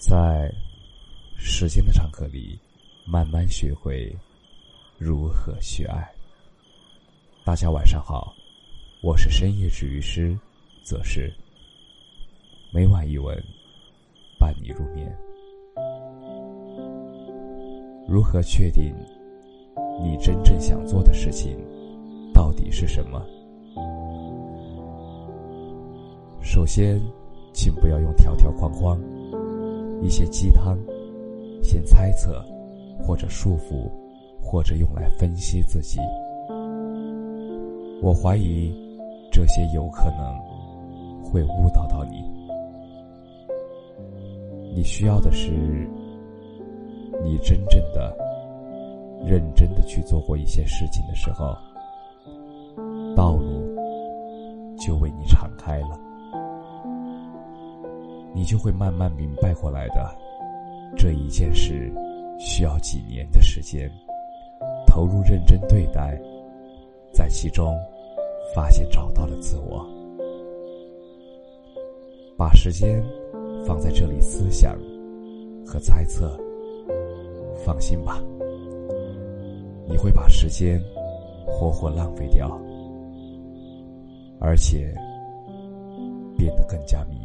在时间的长河里，慢慢学会如何去爱。大家晚上好，我是深夜治愈师，则是每晚一文伴你入眠。如何确定你真正想做的事情到底是什么？首先，请不要用条条框框。一些鸡汤，先猜测，或者束缚，或者用来分析自己。我怀疑，这些有可能会误导到你。你需要的是，你真正的、认真的去做过一些事情的时候，道路就为你敞开了。你就会慢慢明白过来的。这一件事需要几年的时间，投入认真对待，在其中发现找到了自我。把时间放在这里，思想和猜测。放心吧，你会把时间活活浪费掉，而且变得更加迷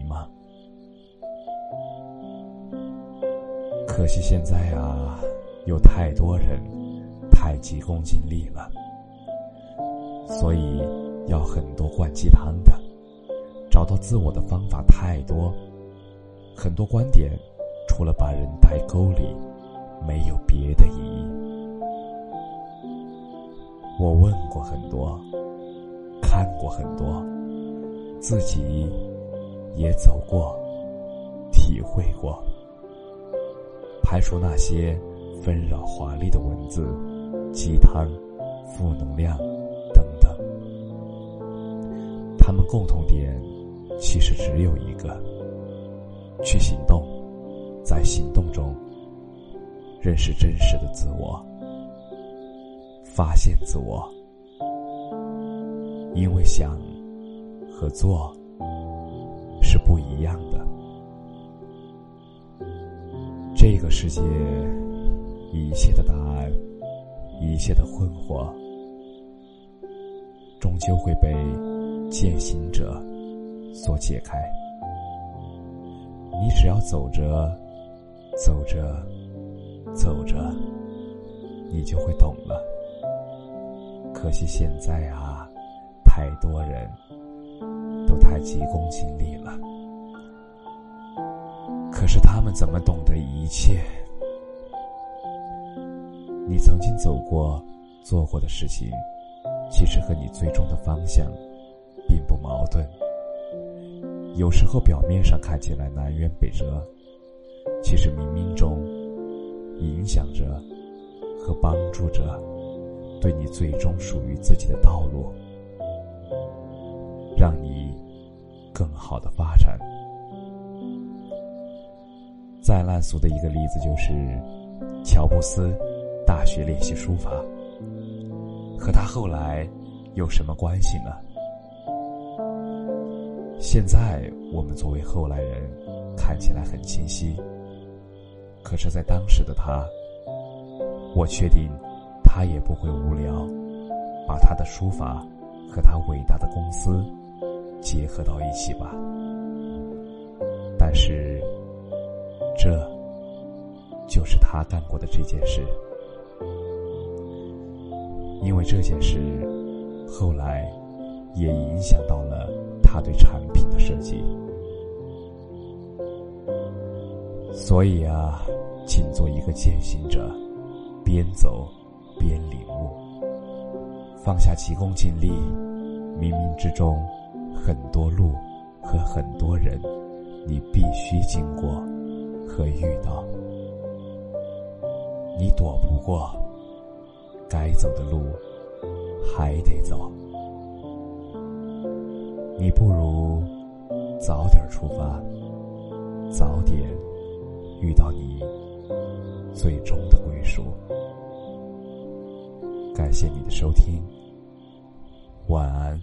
可惜现在啊，有太多人太急功近利了，所以要很多灌鸡汤的，找到自我的方法太多，很多观点除了把人带沟里，没有别的意义。我问过很多，看过很多，自己也走过，体会过。排除那些纷扰华丽的文字、鸡汤、负能量等等，他们共同点其实只有一个：去行动，在行动中认识真实的自我，发现自我。因为想和做是不一样的。这个世界，一切的答案，一切的困惑，终究会被践行者所解开。你只要走着，走着，走着，你就会懂了。可惜现在啊，太多人都太急功近利了。可是他们怎么懂得一切？你曾经走过、做过的事情，其实和你最终的方向并不矛盾。有时候表面上看起来南辕北辙，其实冥冥中影响着和帮助着对你最终属于自己的道路，让你更好的发展。再烂俗的一个例子就是，乔布斯大学练习书法，和他后来有什么关系呢？现在我们作为后来人，看起来很清晰。可是，在当时的他，我确定他也不会无聊，把他的书法和他伟大的公司结合到一起吧。但是。这，就是他干过的这件事。因为这件事，后来也影响到了他对产品的设计。所以啊，请做一个践行者，边走边领悟，放下急功近利。冥冥之中，很多路和很多人，你必须经过。可遇到，你躲不过，该走的路还得走。你不如早点出发，早点遇到你最终的归属。感谢你的收听，晚安。